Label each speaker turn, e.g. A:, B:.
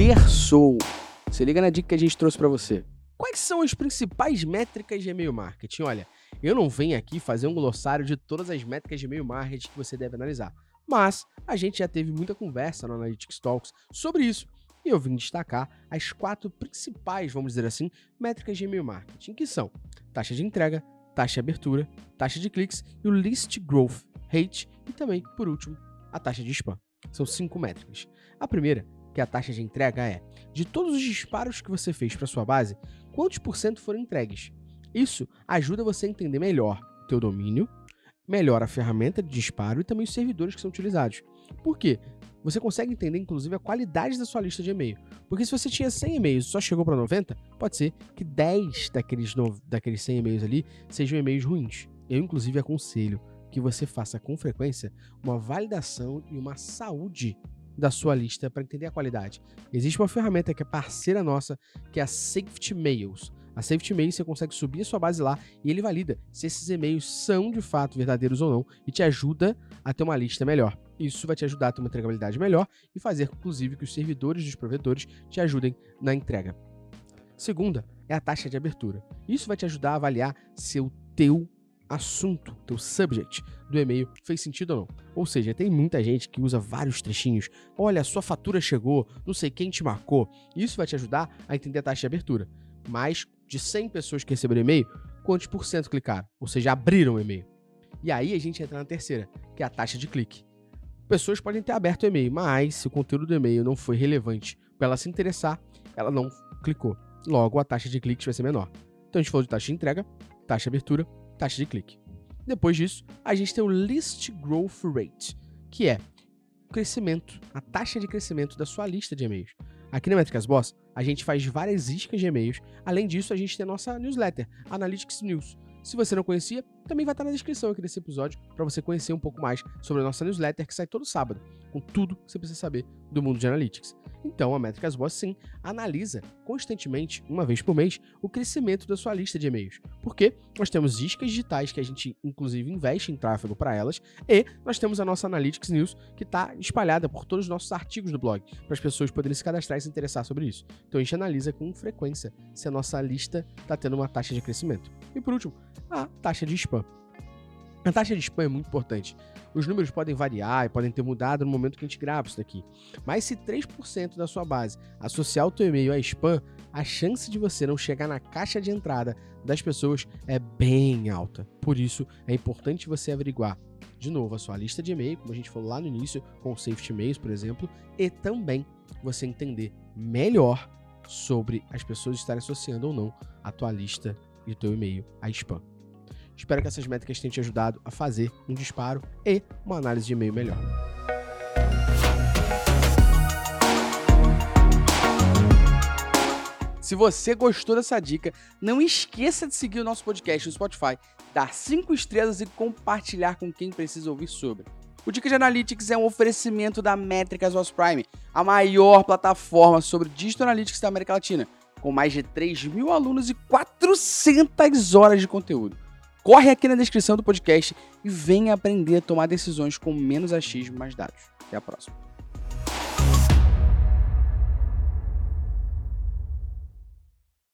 A: Terçou. Se liga na dica que a gente trouxe para você. Quais são as principais métricas de e-mail marketing? Olha, eu não venho aqui fazer um glossário de todas as métricas de e-mail marketing que você deve analisar, mas a gente já teve muita conversa no Analytics Talks sobre isso e eu vim destacar as quatro principais, vamos dizer assim, métricas de e-mail marketing, que são taxa de entrega, taxa de abertura, taxa de cliques e o list growth rate e também, por último, a taxa de spam. São cinco métricas. A primeira, que é a taxa de entrega, é de todos os disparos que você fez para sua base, quantos por cento foram entregues? Isso ajuda você a entender melhor o teu domínio, melhor a ferramenta de disparo e também os servidores que são utilizados. Por quê? Você consegue entender, inclusive, a qualidade da sua lista de e-mail. Porque se você tinha 100 e-mails e só chegou para 90, pode ser que 10 daqueles, no... daqueles 100 e-mails ali sejam e-mails ruins. Eu, inclusive, aconselho que você faça com frequência uma validação e uma saúde da sua lista para entender a qualidade. Existe uma ferramenta que é parceira nossa, que é a Safety Mails. A Safety Mails você consegue subir a sua base lá e ele valida se esses e-mails são de fato verdadeiros ou não e te ajuda a ter uma lista melhor. Isso vai te ajudar a ter uma entregabilidade melhor e fazer, inclusive, que os servidores dos provedores te ajudem na entrega. Segunda é a taxa de abertura. Isso vai te ajudar a avaliar se o teu assunto, teu subject do e-mail fez sentido ou não. Ou seja, tem muita gente que usa vários trechinhos. Olha, sua fatura chegou, não sei quem te marcou. Isso vai te ajudar a entender a taxa de abertura. Mas de 100 pessoas que receberam e-mail, quantos por cento clicaram? Ou seja, abriram o e-mail. E aí a gente entra na terceira, que é a taxa de clique pessoas podem ter aberto o e-mail, mas se o conteúdo do e-mail não foi relevante para ela se interessar, ela não clicou. Logo, a taxa de cliques vai ser menor. Então a gente falou de taxa de entrega, taxa de abertura, taxa de clique. Depois disso, a gente tem o List Growth Rate, que é o crescimento, a taxa de crescimento da sua lista de e-mails. Aqui na Métricas Boss, a gente faz várias iscas de e-mails. Além disso, a gente tem a nossa newsletter, Analytics News, se você não conhecia, também vai estar na descrição aqui desse episódio para você conhecer um pouco mais sobre a nossa newsletter que sai todo sábado, com tudo que você precisa saber do mundo de analytics. Então, a Métricas Boss sim analisa constantemente, uma vez por mês, o crescimento da sua lista de e-mails. Porque nós temos iscas digitais que a gente, inclusive, investe em tráfego para elas, e nós temos a nossa Analytics News que está espalhada por todos os nossos artigos do blog, para as pessoas poderem se cadastrar e se interessar sobre isso. Então, a gente analisa com frequência se a nossa lista está tendo uma taxa de crescimento. E por último, a taxa de spam. A taxa de spam é muito importante. Os números podem variar e podem ter mudado no momento que a gente grava isso daqui. Mas se 3% da sua base associar o teu e-mail a spam, a chance de você não chegar na caixa de entrada das pessoas é bem alta. Por isso, é importante você averiguar de novo a sua lista de e-mail, como a gente falou lá no início, com o Safety Mails, por exemplo, e também você entender melhor sobre as pessoas estarem associando ou não a tua lista e o teu e-mail a spam. Espero que essas métricas tenham te ajudado a fazer um disparo e uma análise de e-mail melhor. Se você gostou dessa dica, não esqueça de seguir o nosso podcast no Spotify, dar 5 estrelas e compartilhar com quem precisa ouvir sobre. O Dica de Analytics é um oferecimento da Métricas Voz Prime, a maior plataforma sobre Digital Analytics da América Latina, com mais de 3 mil alunos e 400 horas de conteúdo. Corre aqui na descrição do podcast e venha aprender a tomar decisões com menos achismo e mais dados. Até a próxima.